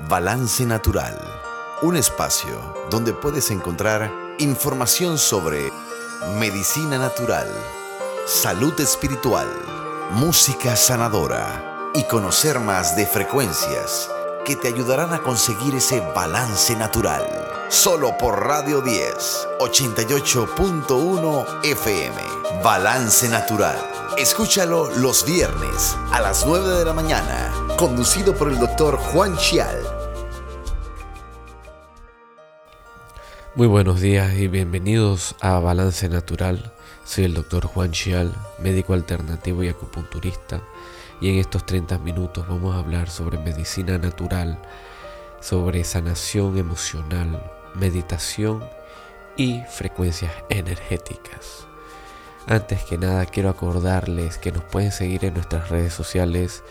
Balance Natural, un espacio donde puedes encontrar información sobre medicina natural, salud espiritual, música sanadora y conocer más de frecuencias que te ayudarán a conseguir ese balance natural. Solo por Radio 10, 88.1 FM. Balance Natural. Escúchalo los viernes a las 9 de la mañana. Conducido por el doctor Juan Chial. Muy buenos días y bienvenidos a Balance Natural. Soy el doctor Juan Chial, médico alternativo y acupunturista y en estos 30 minutos vamos a hablar sobre medicina natural, sobre sanación emocional, meditación y frecuencias energéticas. Antes que nada quiero acordarles que nos pueden seguir en nuestras redes sociales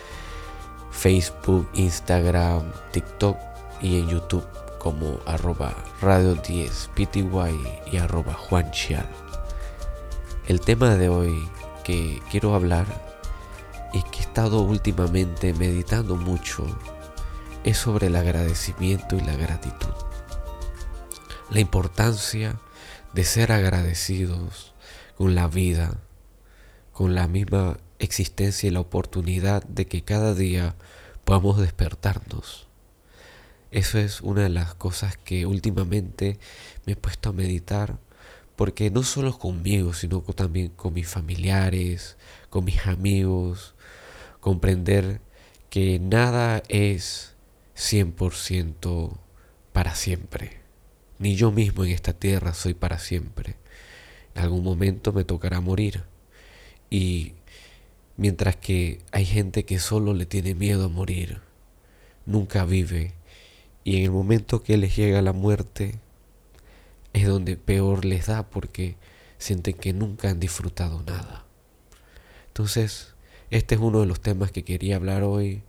Facebook, Instagram, TikTok y en YouTube como arroba radio 10 pty y arroba juanchial. El tema de hoy que quiero hablar y que he estado últimamente meditando mucho es sobre el agradecimiento y la gratitud. La importancia de ser agradecidos con la vida, con la misma existencia y la oportunidad de que cada día podamos despertarnos. Eso es una de las cosas que últimamente me he puesto a meditar porque no solo conmigo, sino también con mis familiares, con mis amigos, comprender que nada es 100% para siempre. Ni yo mismo en esta tierra soy para siempre. En algún momento me tocará morir. Y mientras que hay gente que solo le tiene miedo a morir, nunca vive. Y en el momento que les llega la muerte, es donde peor les da porque sienten que nunca han disfrutado nada. Entonces, este es uno de los temas que quería hablar hoy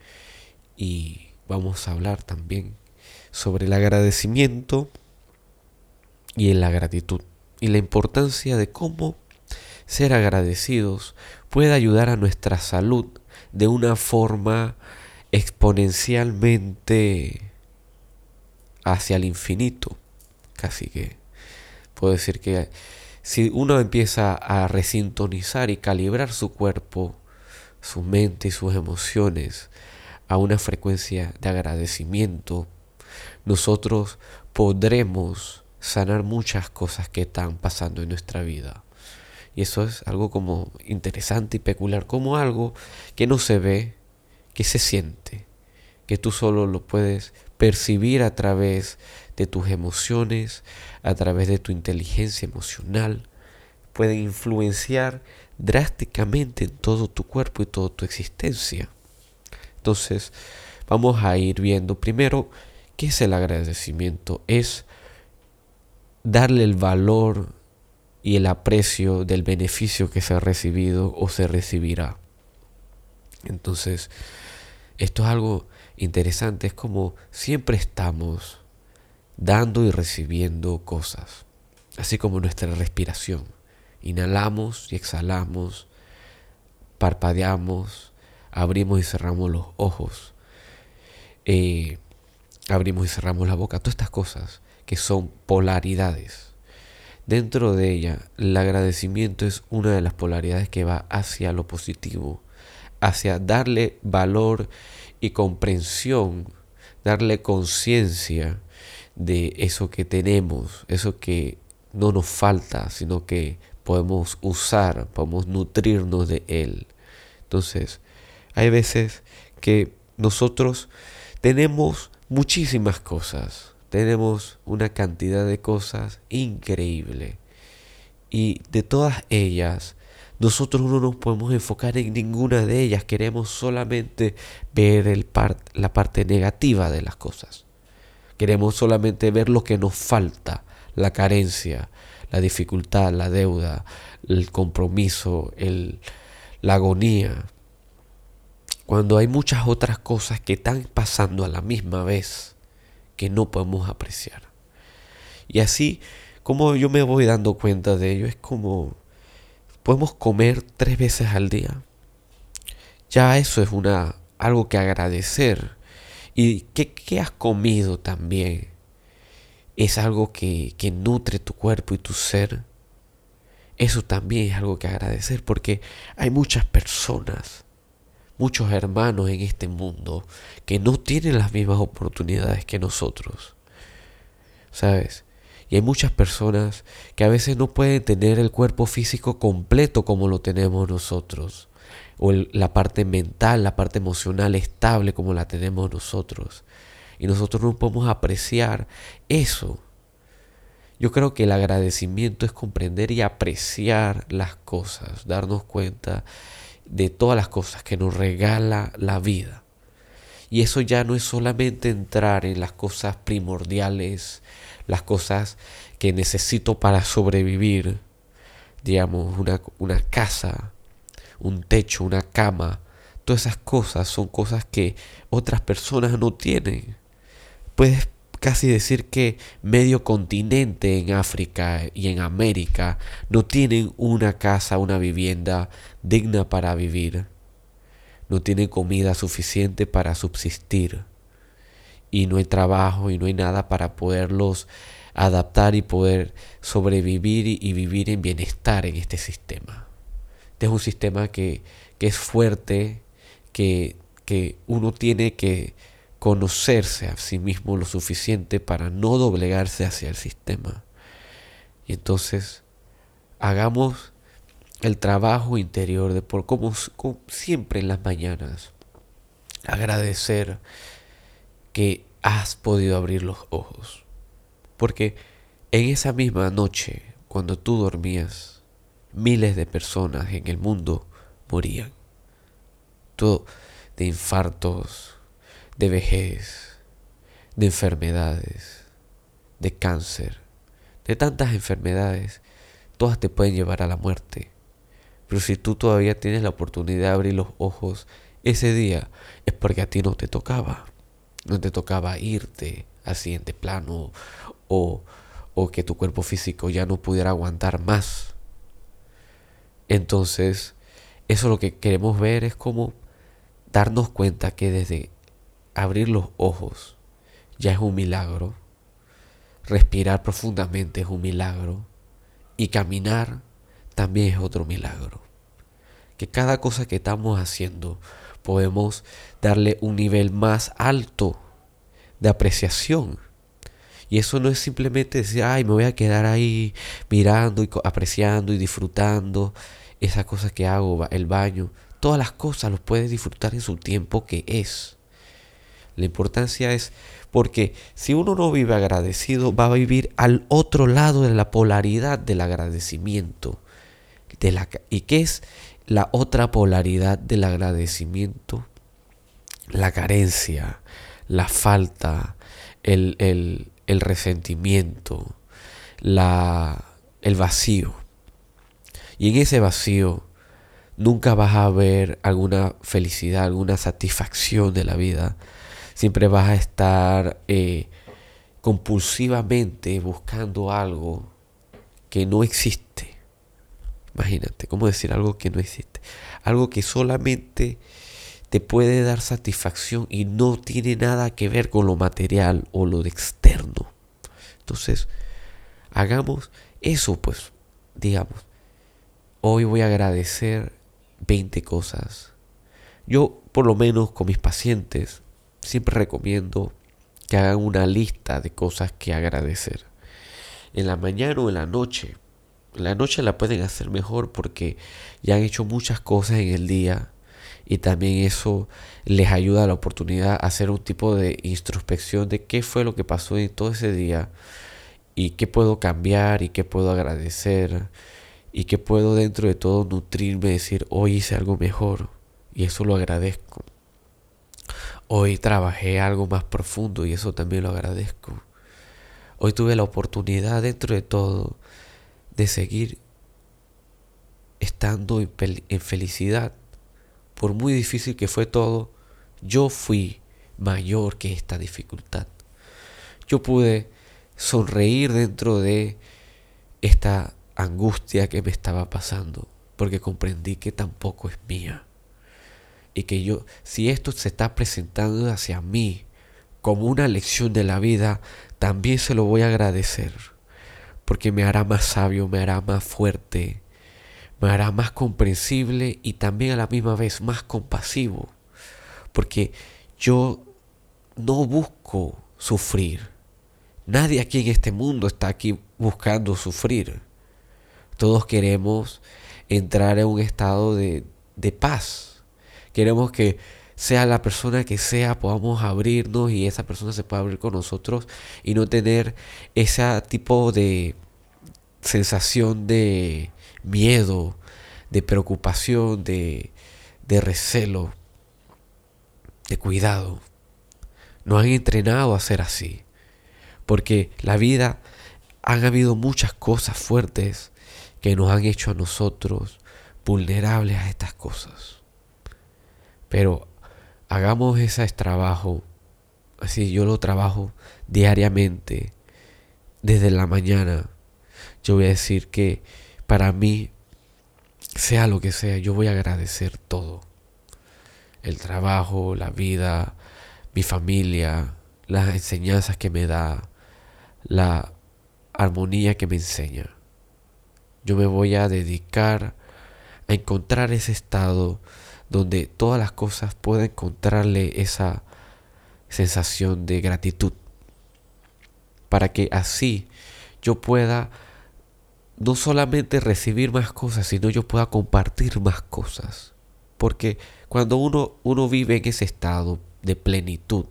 y vamos a hablar también sobre el agradecimiento y la gratitud y la importancia de cómo ser agradecidos puede ayudar a nuestra salud de una forma exponencialmente hacia el infinito. Casi que puedo decir que si uno empieza a resintonizar y calibrar su cuerpo su mente y sus emociones a una frecuencia de agradecimiento, nosotros podremos sanar muchas cosas que están pasando en nuestra vida. Y eso es algo como interesante y peculiar, como algo que no se ve, que se siente, que tú solo lo puedes percibir a través de tus emociones, a través de tu inteligencia emocional, pueden influenciar drásticamente en todo tu cuerpo y toda tu existencia. Entonces, vamos a ir viendo primero qué es el agradecimiento. Es darle el valor y el aprecio del beneficio que se ha recibido o se recibirá. Entonces, esto es algo interesante, es como siempre estamos dando y recibiendo cosas, así como nuestra respiración. Inhalamos y exhalamos, parpadeamos, abrimos y cerramos los ojos, eh, abrimos y cerramos la boca, todas estas cosas que son polaridades. Dentro de ella, el agradecimiento es una de las polaridades que va hacia lo positivo, hacia darle valor y comprensión, darle conciencia de eso que tenemos, eso que no nos falta, sino que podemos usar, podemos nutrirnos de Él. Entonces, hay veces que nosotros tenemos muchísimas cosas, tenemos una cantidad de cosas increíble. Y de todas ellas, nosotros no nos podemos enfocar en ninguna de ellas, queremos solamente ver el la parte negativa de las cosas. Queremos solamente ver lo que nos falta, la carencia, la dificultad, la deuda, el compromiso, el, la agonía. Cuando hay muchas otras cosas que están pasando a la misma vez que no podemos apreciar. Y así como yo me voy dando cuenta de ello, es como podemos comer tres veces al día. Ya eso es una algo que agradecer y qué, has comido también es algo que, que nutre tu cuerpo y tu ser. Eso también es algo que agradecer porque hay muchas personas, muchos hermanos en este mundo que no tienen las mismas oportunidades que nosotros. ¿Sabes? Y hay muchas personas que a veces no pueden tener el cuerpo físico completo como lo tenemos nosotros. O la parte mental, la parte emocional estable como la tenemos nosotros. Y nosotros no podemos apreciar eso. Yo creo que el agradecimiento es comprender y apreciar las cosas, darnos cuenta de todas las cosas que nos regala la vida. Y eso ya no es solamente entrar en las cosas primordiales, las cosas que necesito para sobrevivir, digamos, una, una casa, un techo, una cama, todas esas cosas son cosas que otras personas no tienen. Puedes casi decir que medio continente en África y en América no tienen una casa, una vivienda digna para vivir. No tienen comida suficiente para subsistir y no hay trabajo y no hay nada para poderlos adaptar y poder sobrevivir y, vivir en bienestar en este sistema. Este es un sistema que, es fuerte, que, que uno tiene que conocerse a sí mismo lo suficiente para no doblegarse hacia el sistema. Y entonces hagamos el trabajo interior de por como siempre en las mañanas agradecer que has podido abrir los ojos. Porque en esa misma noche, cuando tú dormías, miles de personas en el mundo morían. Todo de infartos, de vejez, de enfermedades, de cáncer, de tantas enfermedades, todas te pueden llevar a la muerte. Pero si tú todavía tienes la oportunidad de abrir los ojos ese día, es porque a ti no te tocaba no te tocaba irte al siguiente plano o, o que tu cuerpo físico ya no pudiera aguantar más. Entonces, eso lo que queremos ver es como darnos cuenta que desde abrir los ojos ya es un milagro, respirar profundamente es un milagro y caminar también es otro milagro. Que cada cosa que estamos haciendo podemos darle un nivel más alto de apreciación. Y eso no es simplemente decir, ay, me voy a quedar ahí mirando y apreciando y disfrutando esa cosa que hago, el baño. Todas las cosas los puedes disfrutar en su tiempo que es. La importancia es porque si uno no vive agradecido, va a vivir al otro lado de la polaridad del agradecimiento. De la, ¿Y qué es la otra polaridad del agradecimiento, la carencia, la falta, el, el, resentimiento, la, el vacío. Y en ese vacío nunca vas a ver alguna felicidad, alguna satisfacción de la vida. Siempre vas a estar eh, compulsivamente buscando algo que no existe. Imagínate, ¿cómo decir algo que no existe? Algo que solamente te puede dar satisfacción y no tiene nada que ver con lo material o lo externo. Entonces, hagamos eso, pues, digamos, hoy voy a agradecer 20 cosas. Yo, por lo menos con mis pacientes, siempre recomiendo que hagan una lista de cosas que agradecer. En la mañana o en la noche la noche la pueden hacer mejor porque ya han hecho muchas cosas en el día y también eso les ayuda a la oportunidad a hacer un tipo de introspección de qué fue lo que pasó en todo ese día y qué puedo cambiar y qué puedo agradecer y qué puedo dentro de todo nutrirme, decir hoy hice algo mejor y eso lo agradezco. Hoy trabajé algo más profundo y eso también lo agradezco. Hoy tuve la oportunidad dentro de todo de seguir estando en felicidad. Por muy difícil que fue todo, yo fui mayor que esta dificultad. Yo pude sonreír dentro de esta angustia que me estaba pasando, porque comprendí que tampoco es mía. Y que yo, si esto se está presentando hacia mí, como una lección de la vida, también se lo voy a agradecer, porque me hará más sabio, me hará más fuerte, me hará más comprensible y también a la misma vez más compasivo, porque yo no busco sufrir. Nadie aquí en este mundo está aquí buscando sufrir. Todos queremos entrar en un estado de, de paz. Queremos que sea la persona que sea, podamos abrirnos y esa persona se pueda abrir con nosotros y no tener ese tipo de sensación de miedo, de preocupación, de, de recelo, de cuidado. Nos han entrenado a ser así, porque la vida han habido muchas cosas fuertes que nos han hecho a nosotros vulnerables a estas cosas. Pero hagamos ese trabajo, así yo lo trabajo diariamente, desde la mañana. Yo voy a decir que para mí, sea lo que sea, yo voy a agradecer todo. El trabajo, la vida, mi familia, las enseñanzas que me da, la armonía que me enseña. Yo me voy a dedicar a encontrar ese estado donde todas las cosas puedan encontrarle esa sensación de gratitud. Para que así yo pueda no solamente recibir más cosas, sino yo pueda compartir más cosas. Porque cuando uno, uno vive en ese estado de plenitud,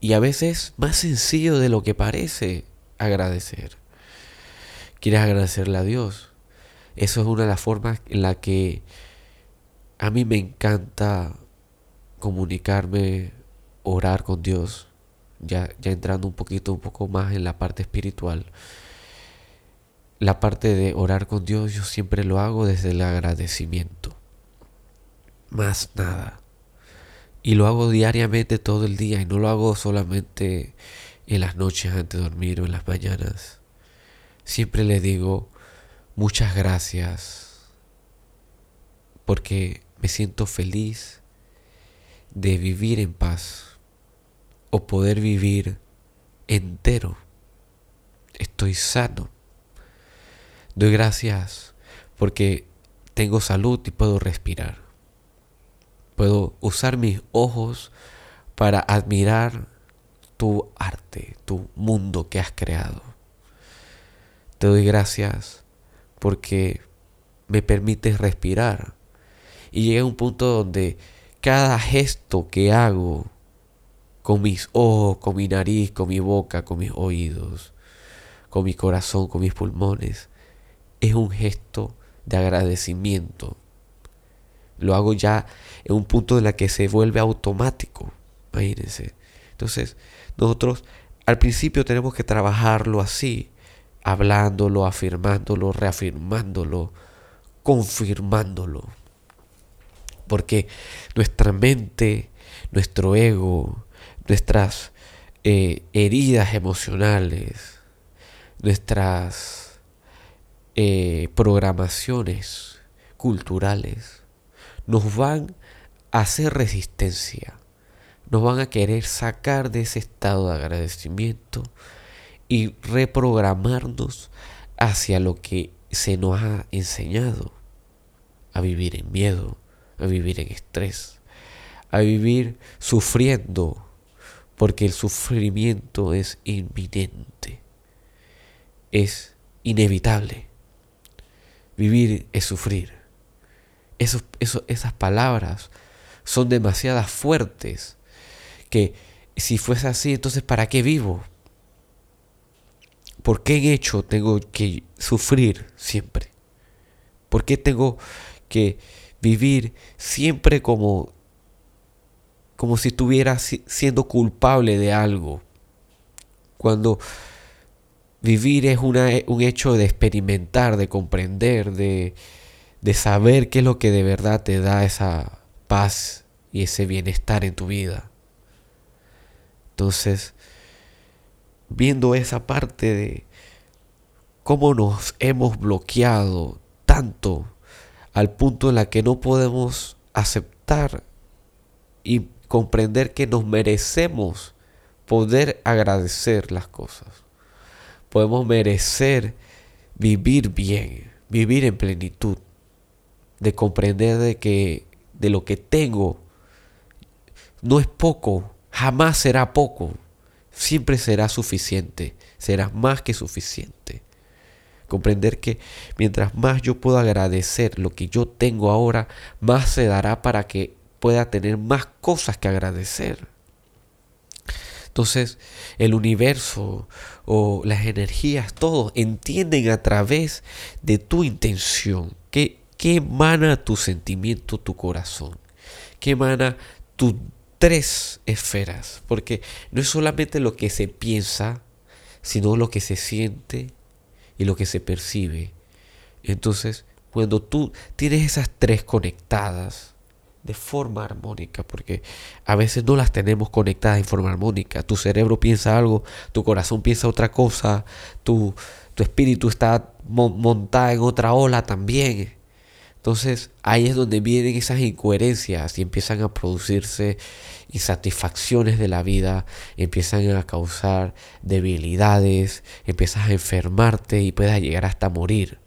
y a veces más sencillo de lo que parece agradecer. Quieres agradecerle a Dios. Eso es una de las formas en la que a mí me encanta comunicarme, orar con Dios, ya, ya entrando un poquito, un poco más en la parte espiritual. La parte de orar con Dios yo siempre lo hago desde el agradecimiento. Más nada. Y lo hago diariamente todo el día y no lo hago solamente en las noches antes de dormir o en las mañanas. Siempre le digo muchas gracias porque me siento feliz de vivir en paz o poder vivir entero. Estoy sano. Doy gracias porque tengo salud y puedo respirar. Puedo usar mis ojos para admirar tu arte, tu mundo que has creado. Te doy gracias porque me permites respirar y llegué a un punto donde cada gesto que hago con mis ojos, con mi nariz, con mi boca, con mis oídos, con mi corazón, con mis pulmones, es un gesto de agradecimiento. Lo hago ya en un punto en el que se vuelve automático. Imagínense. Entonces, nosotros al principio tenemos que trabajarlo así, hablándolo, afirmándolo, reafirmándolo, confirmándolo. Porque nuestra mente, nuestro ego, nuestras eh, heridas emocionales, nuestras eh, programaciones culturales, nos van a hacer resistencia, nos van a querer sacar de ese estado de agradecimiento y reprogramarnos hacia lo que se nos ha enseñado a vivir en miedo, a vivir en estrés, a vivir sufriendo, porque el sufrimiento es inminente, es inevitable. Vivir es sufrir. esas palabras son demasiadas fuertes que si fuese así, entonces ¿para qué vivo? ¿Por qué en hecho tengo que sufrir siempre? ¿Por qué tengo que vivir siempre como, como si estuviera siendo culpable de algo. Cuando vivir es una, un hecho de experimentar, de comprender, de, de saber qué es lo que de verdad te da esa paz y ese bienestar en tu vida. Entonces, viendo esa parte de cómo nos hemos bloqueado tanto al punto en la que no podemos aceptar y comprender que nos merecemos poder agradecer las cosas. Podemos merecer vivir bien, vivir en plenitud, de comprender de que de lo que tengo no es poco, jamás será poco, siempre será suficiente, será más que suficiente. Comprender que mientras más yo puedo agradecer lo que yo tengo ahora, más se dará para que pueda tener más cosas que agradecer. Entonces el universo o las energías, todos entienden a través de tu intención, que, que emana tu sentimiento, tu corazón, que emana tus tres esferas, porque no es solamente lo que se piensa, sino lo que se siente y lo que se percibe. Entonces, cuando tú tienes esas tres conectadas, de forma armónica, porque a veces no las tenemos conectadas en forma armónica. Tu cerebro piensa algo, tu corazón piensa otra cosa, tu, tu espíritu está montado en otra ola también. Entonces ahí es donde vienen esas incoherencias y empiezan a producirse insatisfacciones de la vida, empiezan a causar debilidades, empiezas a enfermarte y puedes llegar hasta morir.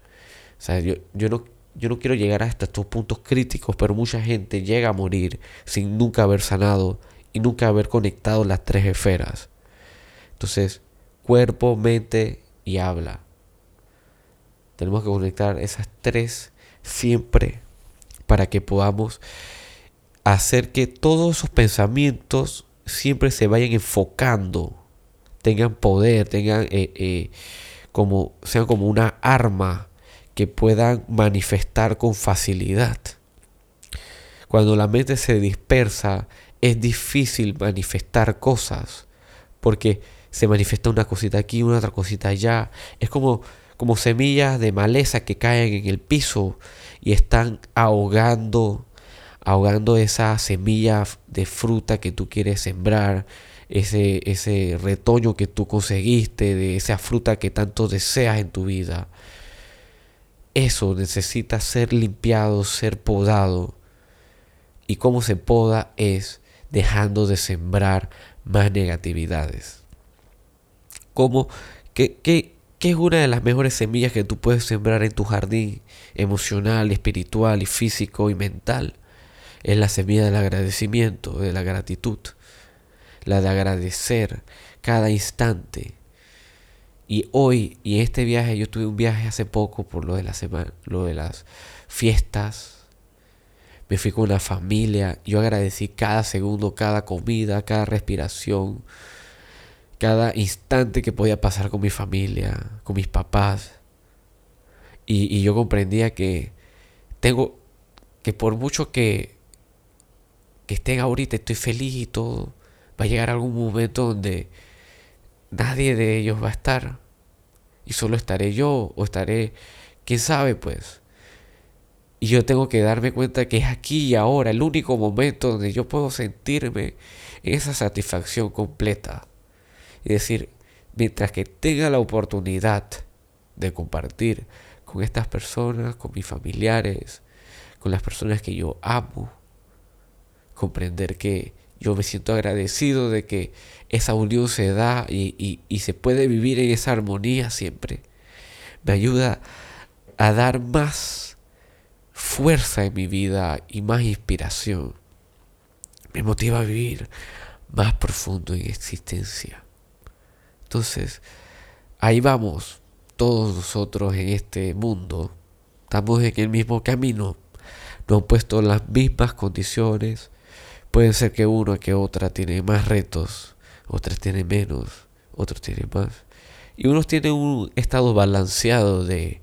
O sea, yo, yo no yo no quiero llegar hasta estos puntos críticos, pero mucha gente llega a morir sin nunca haber sanado y nunca haber conectado las tres esferas. Entonces, cuerpo, mente y habla. Tenemos que conectar esas tres siempre para que podamos hacer que todos esos pensamientos siempre se vayan enfocando, tengan poder, tengan eh, eh, como sean como una arma que puedan manifestar con facilidad. Cuando la mente se dispersa, es difícil manifestar cosas, porque se manifiesta una cosita aquí, una otra cosita allá. Es como, como semillas de maleza que caen en el piso y están ahogando, ahogando esa semilla de fruta que tú quieres sembrar, ese, ese retoño que tú conseguiste, de esa fruta que tanto deseas en tu vida. Eso necesita ser limpiado, ser podado. Y cómo se poda es dejando de sembrar más negatividades. ¿Cómo? ¿Qué, qué, es una de las mejores semillas que tú puedes sembrar en tu jardín emocional, espiritual y físico y mental? Es la semilla del agradecimiento, de la gratitud. La de agradecer cada instante y hoy, y en este viaje, yo tuve un viaje hace poco por lo de la semana, lo de las fiestas. Me fui con una familia. Yo agradecí cada segundo, cada comida, cada respiración, cada instante que podía pasar con mi familia, con mis papás. Y, yo comprendía que tengo, que por mucho que, que estén ahorita, estoy feliz y todo, va a llegar algún momento donde nadie de ellos va a estar. Y solo estaré yo o estaré, quién sabe pues. Y yo tengo que darme cuenta que es aquí y ahora el único momento donde yo puedo sentirme en esa satisfacción completa. Y decir, mientras que tenga la oportunidad de compartir con estas personas, con mis familiares, con las personas que yo amo, comprender que yo me siento agradecido de que esa unión se da y, se puede vivir en esa armonía siempre. Me ayuda a dar más fuerza en mi vida y más inspiración. Me motiva a vivir más profundo en existencia. Entonces, ahí vamos, todos nosotros en este mundo. Estamos en el mismo camino. Nos han puesto las mismas condiciones, Puede ser que uno que otra tiene más retos, otras tienen menos, otros tienen más. Y unos tienen un estado balanceado de,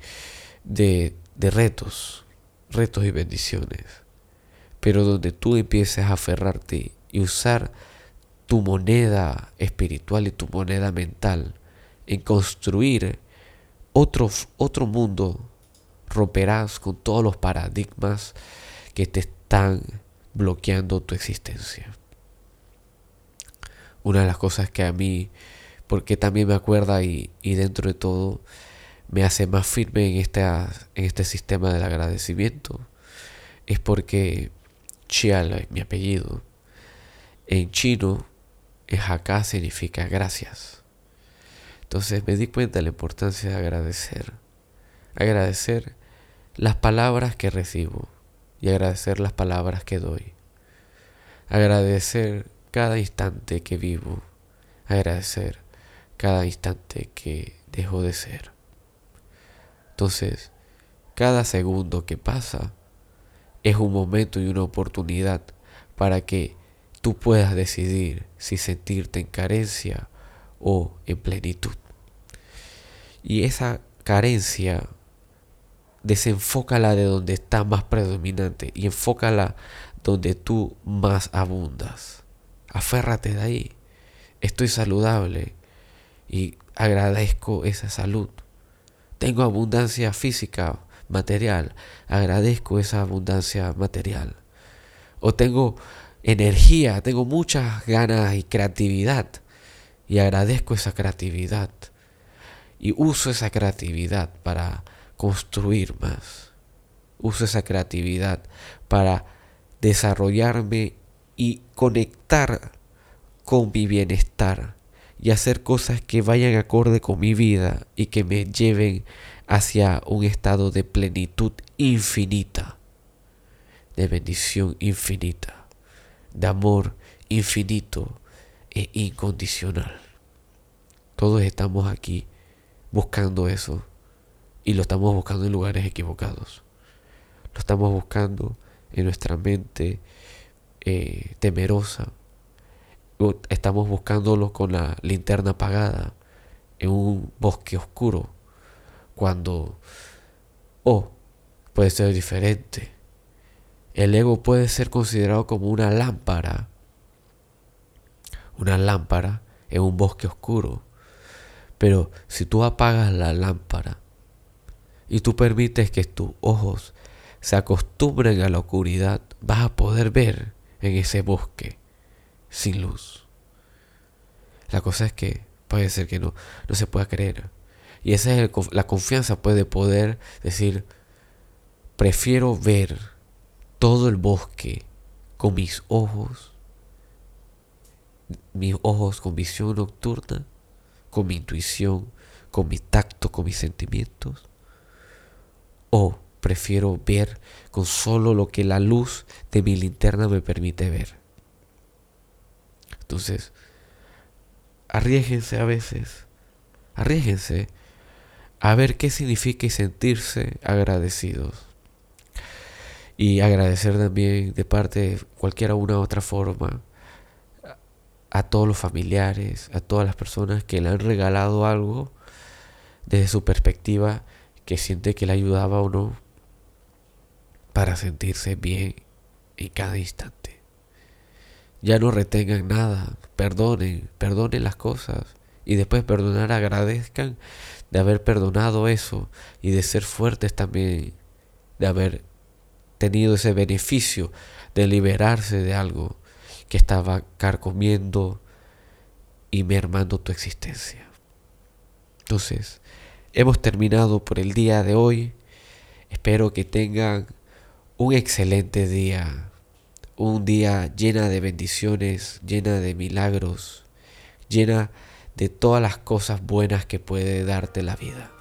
de retos, retos y bendiciones. Pero donde tú empieces a aferrarte y usar tu moneda espiritual y tu moneda mental en construir otro, otro mundo, romperás con todos los paradigmas que te están bloqueando tu existencia. Una de las cosas que a mí, porque también me acuerda y, dentro de todo me hace más firme en, en este sistema del agradecimiento, es porque Chial, mi apellido, en chino, Hakka significa gracias. Entonces me di cuenta de la importancia de agradecer. Agradecer las palabras que recibo y agradecer las palabras que doy. Agradecer cada instante que vivo. Agradecer cada instante que dejo de ser. Entonces, cada segundo que pasa es un momento y una oportunidad para que tú puedas decidir si sentirte en carencia o en plenitud. Y esa carencia desenfócala de donde está más predominante y enfócala donde tú más abundas. Aférrate de ahí. Estoy saludable y agradezco esa salud. Tengo abundancia física, material. Agradezco esa abundancia material. O tengo energía, tengo muchas ganas y creatividad. Y agradezco esa creatividad. Y uso esa creatividad para construir más. Uso esa creatividad para desarrollarme y conectar con mi bienestar y hacer cosas que vayan acorde con mi vida y que me lleven hacia un estado de plenitud infinita, de bendición infinita, de amor infinito e incondicional. Todos estamos aquí buscando eso y lo estamos buscando en lugares equivocados. Lo estamos buscando en nuestra mente eh, temerosa. estamos buscándolo con la linterna apagada en un bosque oscuro. Cuando, oh, puede ser diferente. El ego puede ser considerado como una lámpara. Una lámpara en un bosque oscuro. Pero si tú apagas la lámpara, y tú permites que tus ojos se acostumbren a la oscuridad, vas a poder ver en ese bosque sin luz. La cosa es que puede ser que no, no se pueda creer. Y esa es la confianza puede poder decir, prefiero ver todo el bosque con mis ojos, mis ojos con visión nocturna, con mi intuición, con mi tacto, con mis sentimientos, o prefiero ver con solo lo que la luz de mi linterna me permite ver. Entonces, arriesguense a veces, arriesguense a ver qué significa sentirse agradecidos. Y agradecer también de parte de cualquiera una u otra forma a todos los familiares, a todas las personas que le han regalado algo desde su perspectiva que siente que le ayudaba o no para sentirse bien en cada instante. Ya no retengan nada, perdonen, perdonen las cosas y después perdonar agradezcan de haber perdonado eso y de ser fuertes también, de haber tenido ese beneficio de liberarse de algo que estaba carcomiendo y mermando tu existencia. Entonces, hemos terminado por el día de hoy. Espero que tengan un excelente día, un día llena de bendiciones, llena de milagros, llena de todas las cosas buenas que puede darte la vida.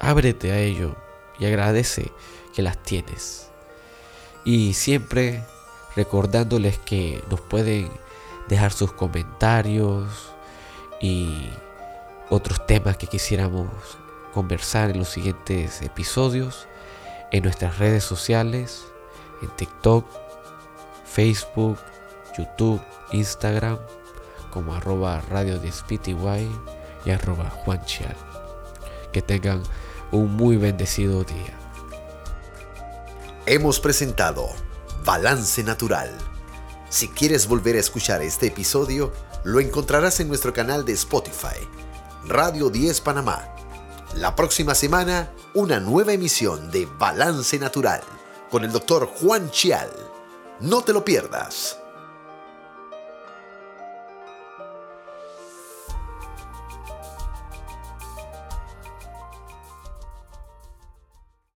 Ábrete a ello y agradece que las tienes. Y siempre recordándoles que nos pueden dejar sus comentarios y otros temas que quisiéramos conversar en los siguientes episodios en nuestras redes sociales, en TikTok, Facebook, YouTube, Instagram, como arroba radio de y arroba juanchial. Que tengan un muy bendecido día. Hemos presentado Balance Natural. Si quieres volver a escuchar este episodio, lo encontrarás en nuestro canal de Spotify, Radio 10 Panamá la próxima semana, una nueva emisión de Balance Natural con el doctor Juan Chial. No te lo pierdas.